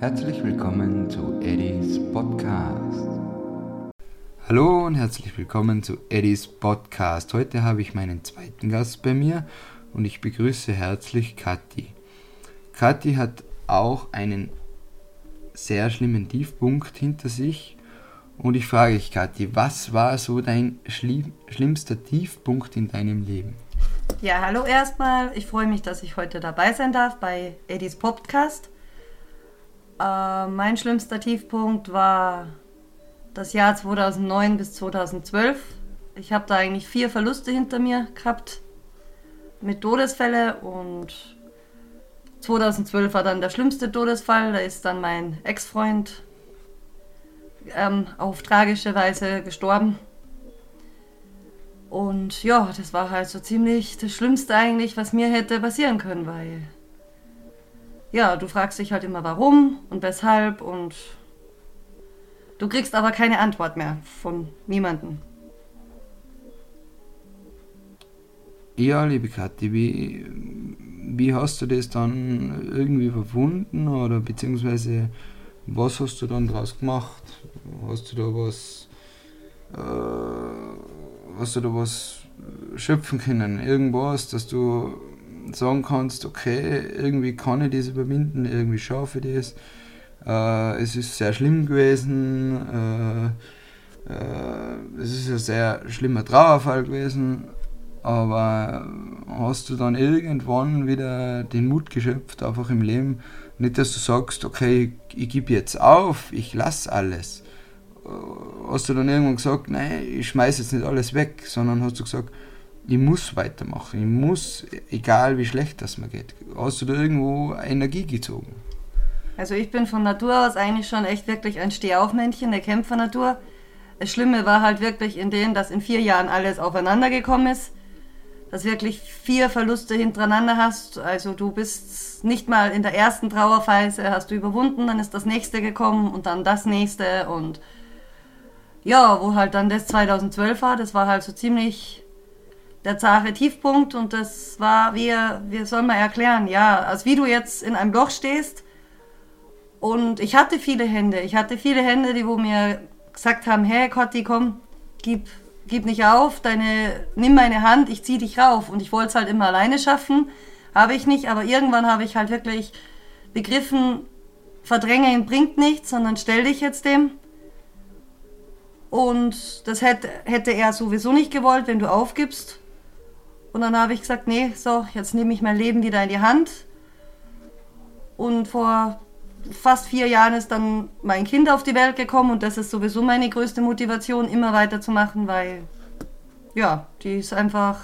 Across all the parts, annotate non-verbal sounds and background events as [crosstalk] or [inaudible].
Herzlich willkommen zu Eddies Podcast. Hallo und herzlich willkommen zu Eddies Podcast. Heute habe ich meinen zweiten Gast bei mir und ich begrüße herzlich Kathi. Kathi hat auch einen sehr schlimmen Tiefpunkt hinter sich und ich frage dich, Kathi, was war so dein schlimm, schlimmster Tiefpunkt in deinem Leben? Ja, hallo erstmal. Ich freue mich, dass ich heute dabei sein darf bei Eddies Podcast. Äh, mein schlimmster Tiefpunkt war das Jahr 2009 bis 2012. Ich habe da eigentlich vier Verluste hinter mir gehabt mit Todesfälle und 2012 war dann der schlimmste Todesfall. Da ist dann mein Ex-Freund ähm, auf tragische Weise gestorben. Und ja, das war halt so ziemlich das Schlimmste eigentlich, was mir hätte passieren können, weil ja, du fragst dich halt immer warum und weshalb und du kriegst aber keine Antwort mehr von niemandem. Ja, liebe Kathi, wie, wie hast du das dann irgendwie überwunden oder beziehungsweise was hast du dann draus gemacht? Hast du da was, äh, hast du da was schöpfen können? Irgendwas, dass du sagen kannst, okay, irgendwie kann ich das überwinden, irgendwie schaffe ich das. Äh, es ist sehr schlimm gewesen, äh, äh, es ist ein sehr schlimmer Trauerfall gewesen, aber hast du dann irgendwann wieder den Mut geschöpft, einfach im Leben, nicht, dass du sagst, okay, ich, ich gebe jetzt auf, ich lasse alles. Hast du dann irgendwann gesagt, nein, ich schmeiße jetzt nicht alles weg, sondern hast du gesagt, ich muss weitermachen, ich muss, egal wie schlecht das mir geht. Hast du da irgendwo Energie gezogen? Also ich bin von Natur aus eigentlich schon echt wirklich ein Stehaufmännchen, eine Kämpfernatur. Das Schlimme war halt wirklich in dem, dass in vier Jahren alles aufeinander gekommen ist dass wirklich vier Verluste hintereinander hast. Also du bist nicht mal in der ersten Trauerphase, hast du überwunden, dann ist das nächste gekommen und dann das nächste und ja, wo halt dann das 2012 war, das war halt so ziemlich der zahre Tiefpunkt und das war, wie, wie soll man erklären, ja, als wie du jetzt in einem Loch stehst und ich hatte viele Hände, ich hatte viele Hände, die wo mir gesagt haben, hey Cotti, komm, gib gib nicht auf, deine, nimm meine Hand, ich zieh dich rauf. Und ich wollte es halt immer alleine schaffen, habe ich nicht, aber irgendwann habe ich halt wirklich begriffen, verdrängen bringt nichts, sondern stell dich jetzt dem. Und das hätte, hätte er sowieso nicht gewollt, wenn du aufgibst. Und dann habe ich gesagt, nee, so, jetzt nehme ich mein Leben wieder in die Hand. Und vor fast vier Jahren ist dann mein Kind auf die Welt gekommen und das ist sowieso meine größte Motivation, immer weiterzumachen, weil ja, die ist einfach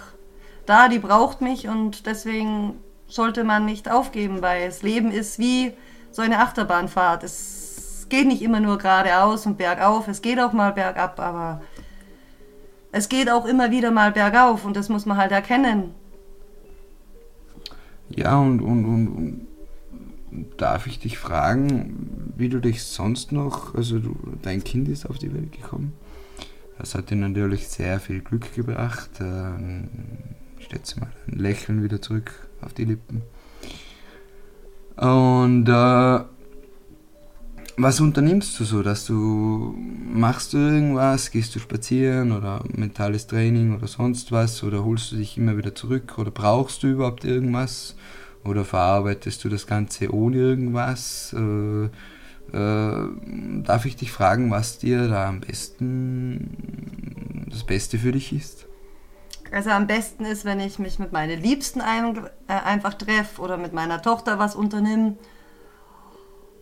da, die braucht mich und deswegen sollte man nicht aufgeben, weil das Leben ist wie so eine Achterbahnfahrt. Es geht nicht immer nur geradeaus und bergauf, es geht auch mal bergab, aber es geht auch immer wieder mal bergauf und das muss man halt erkennen. Ja, und, und, und, und darf ich dich fragen, wie du dich sonst noch, also du, dein Kind ist auf die Welt gekommen. Das hat dir natürlich sehr viel Glück gebracht. Ähm, ich schätze mal ein Lächeln wieder zurück auf die Lippen. Und äh, was unternimmst du so, dass du machst du irgendwas, gehst du spazieren oder mentales Training oder sonst was oder holst du dich immer wieder zurück oder brauchst du überhaupt irgendwas? Oder verarbeitest du das Ganze ohne irgendwas? Äh, äh, darf ich dich fragen, was dir da am besten das Beste für dich ist? Also am besten ist, wenn ich mich mit meinen Liebsten ein, äh, einfach treffe oder mit meiner Tochter was unternehme.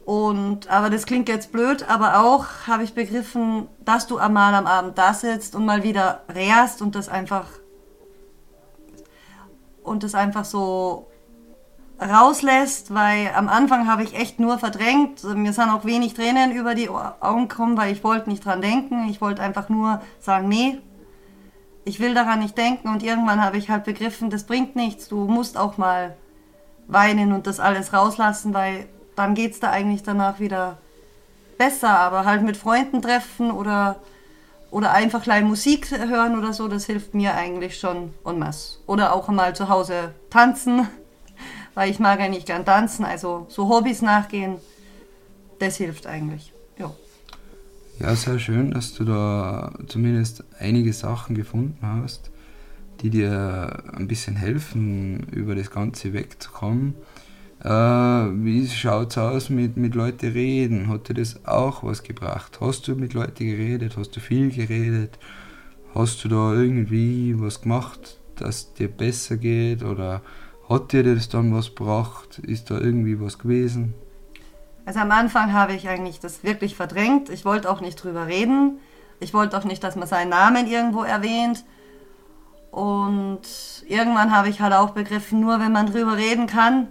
Und, aber das klingt jetzt blöd, aber auch habe ich begriffen, dass du einmal am Abend da sitzt und mal wieder rehrst und das einfach und das einfach so rauslässt, weil am Anfang habe ich echt nur verdrängt. Mir sind auch wenig Tränen über die Augen gekommen, weil ich wollte nicht dran denken. Ich wollte einfach nur sagen, nee, ich will daran nicht denken. Und irgendwann habe ich halt begriffen, das bringt nichts. Du musst auch mal weinen und das alles rauslassen, weil dann geht es da eigentlich danach wieder besser. Aber halt mit Freunden treffen oder, oder einfach kleine Musik hören oder so, das hilft mir eigentlich schon en masse. Oder auch mal zu Hause tanzen [laughs] weil ich mag eigentlich gern tanzen, also so Hobbys nachgehen. das hilft eigentlich. Ja. Ja, sehr schön, dass du da zumindest einige Sachen gefunden hast, die dir ein bisschen helfen, über das Ganze wegzukommen. Äh, wie es aus mit, mit Leuten reden? Hat dir das auch was gebracht? Hast du mit Leuten geredet? Hast du viel geredet? Hast du da irgendwie was gemacht, dass dir besser geht? Oder hat dir das dann was gebracht? Ist da irgendwie was gewesen? Also am Anfang habe ich eigentlich das wirklich verdrängt. Ich wollte auch nicht drüber reden. Ich wollte auch nicht, dass man seinen Namen irgendwo erwähnt. Und irgendwann habe ich halt auch begriffen, nur wenn man drüber reden kann,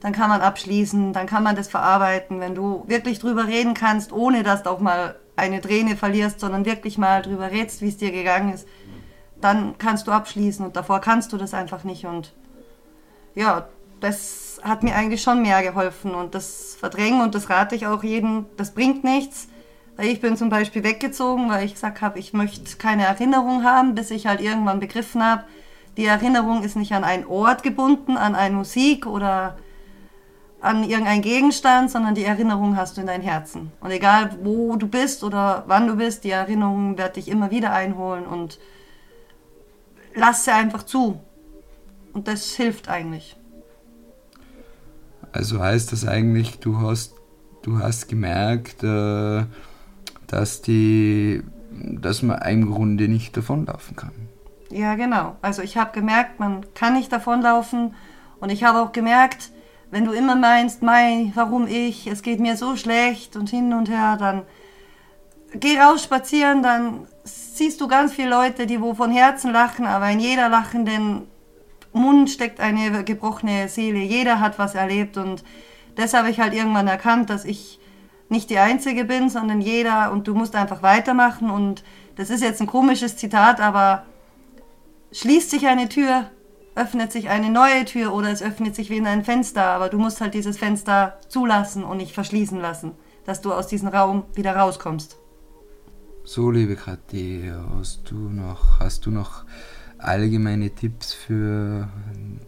dann kann man abschließen, dann kann man das verarbeiten. Wenn du wirklich drüber reden kannst, ohne dass du auch mal eine Träne verlierst, sondern wirklich mal drüber redest, wie es dir gegangen ist, dann kannst du abschließen und davor kannst du das einfach nicht. Und ja, das hat mir eigentlich schon mehr geholfen und das Verdrängen und das rate ich auch jedem, das bringt nichts. Ich bin zum Beispiel weggezogen, weil ich gesagt habe, ich möchte keine Erinnerung haben, bis ich halt irgendwann begriffen habe, die Erinnerung ist nicht an einen Ort gebunden, an eine Musik oder an irgendeinen Gegenstand, sondern die Erinnerung hast du in deinem Herzen. Und egal wo du bist oder wann du bist, die Erinnerung wird dich immer wieder einholen und lass sie einfach zu. Und das hilft eigentlich. Also heißt das eigentlich, du hast, du hast gemerkt, äh, dass, die, dass man im Grunde nicht davonlaufen kann. Ja, genau. Also ich habe gemerkt, man kann nicht davonlaufen. Und ich habe auch gemerkt, wenn du immer meinst, Mai, warum ich, es geht mir so schlecht und hin und her, dann geh raus spazieren, dann siehst du ganz viele Leute, die wo von Herzen lachen, aber in jeder lachenden Mund steckt eine gebrochene Seele. Jeder hat was erlebt und das habe ich halt irgendwann erkannt, dass ich nicht die Einzige bin, sondern jeder und du musst einfach weitermachen und das ist jetzt ein komisches Zitat, aber schließt sich eine Tür, öffnet sich eine neue Tür oder es öffnet sich wieder ein Fenster, aber du musst halt dieses Fenster zulassen und nicht verschließen lassen, dass du aus diesem Raum wieder rauskommst. So, liebe Kathi, hast du noch, hast du noch allgemeine Tipps für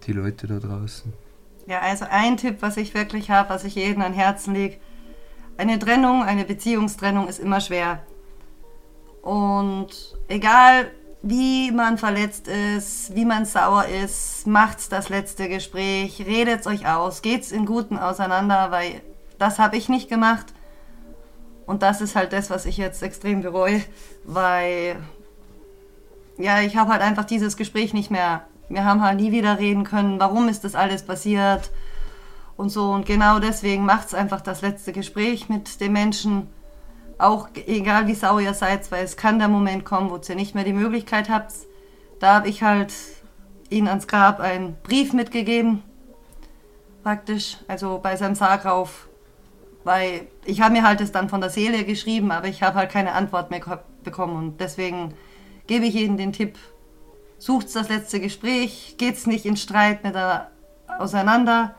die Leute da draußen? Ja, also ein Tipp, was ich wirklich habe, was ich jedem an Herzen lege, eine Trennung, eine Beziehungstrennung ist immer schwer. Und egal wie man verletzt ist, wie man sauer ist, macht's das letzte Gespräch, redet's euch aus, geht's in Guten auseinander, weil das habe ich nicht gemacht. Und das ist halt das, was ich jetzt extrem bereue, weil ja, ich habe halt einfach dieses Gespräch nicht mehr. Wir haben halt nie wieder reden können, warum ist das alles passiert und so. Und genau deswegen macht es einfach das letzte Gespräch mit dem Menschen. Auch egal wie sauer ihr seid, weil es kann der Moment kommen, wo ihr nicht mehr die Möglichkeit habt. Da habe ich halt ihnen ans Grab einen Brief mitgegeben, praktisch, also bei seinem Sarg rauf. Weil ich habe mir halt das dann von der Seele geschrieben, aber ich habe halt keine Antwort mehr bekommen. Und deswegen gebe ich Ihnen den Tipp, sucht das letzte Gespräch, geht's nicht in Streit mit der auseinander,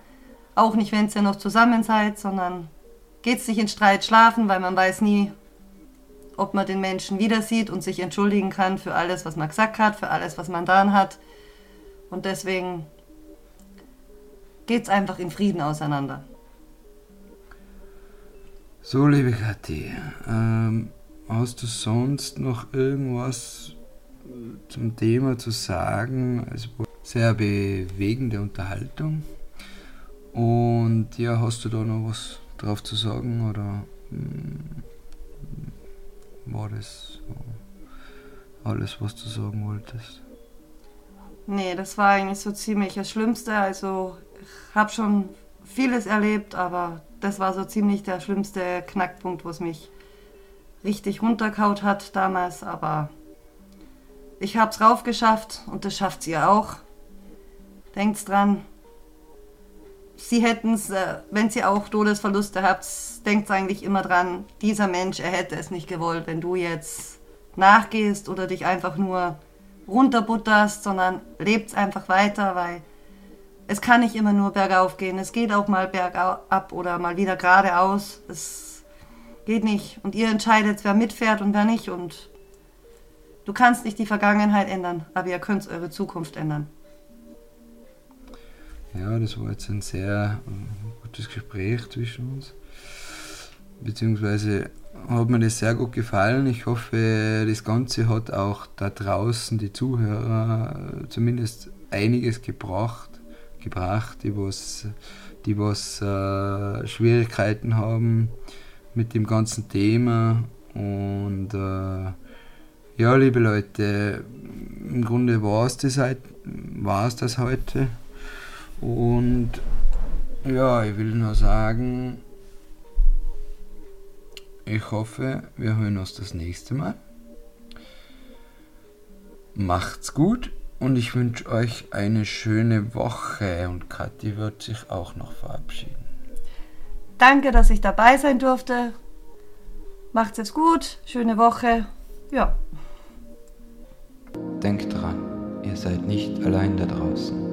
auch nicht, wenn ihr noch zusammen seid, sondern geht's nicht in Streit schlafen, weil man weiß nie, ob man den Menschen wieder sieht und sich entschuldigen kann für alles, was man gesagt hat, für alles, was man dann hat. Und deswegen geht's einfach in Frieden auseinander. So, liebe Kathi, ähm, hast du sonst noch irgendwas zum Thema zu sagen? Also sehr bewegende Unterhaltung. Und ja, hast du da noch was drauf zu sagen oder hm, war das alles, was du sagen wolltest? Nee, das war eigentlich so ziemlich das Schlimmste. Also ich habe schon vieles erlebt, aber das war so ziemlich der schlimmste Knackpunkt, wo es mich richtig runterkaut hat damals. Aber ich habe es raufgeschafft und das schafft sie auch. Denkt dran, sie hätten es, äh, wenn sie auch Todesverluste habt, denkt eigentlich immer dran, dieser Mensch, er hätte es nicht gewollt, wenn du jetzt nachgehst oder dich einfach nur runterbutterst, sondern lebt einfach weiter, weil es kann nicht immer nur bergauf gehen. Es geht auch mal bergab oder mal wieder geradeaus. Es geht nicht. Und ihr entscheidet, wer mitfährt und wer nicht. Und du kannst nicht die Vergangenheit ändern, aber ihr könnt eure Zukunft ändern. Ja, das war jetzt ein sehr äh, gutes Gespräch zwischen uns. beziehungsweise hat mir das sehr gut gefallen. Ich hoffe, das Ganze hat auch da draußen die Zuhörer zumindest einiges gebracht, gebracht, die was, die was äh, Schwierigkeiten haben mit dem ganzen Thema. Und äh, ja, liebe Leute, im Grunde war es das, war's das heute. Und ja, ich will nur sagen, ich hoffe, wir hören uns das nächste Mal. Macht's gut und ich wünsche euch eine schöne Woche und Kathi wird sich auch noch verabschieden. Danke, dass ich dabei sein durfte. Macht's es gut, schöne Woche. Ja. Denkt dran, ihr seid nicht allein da draußen.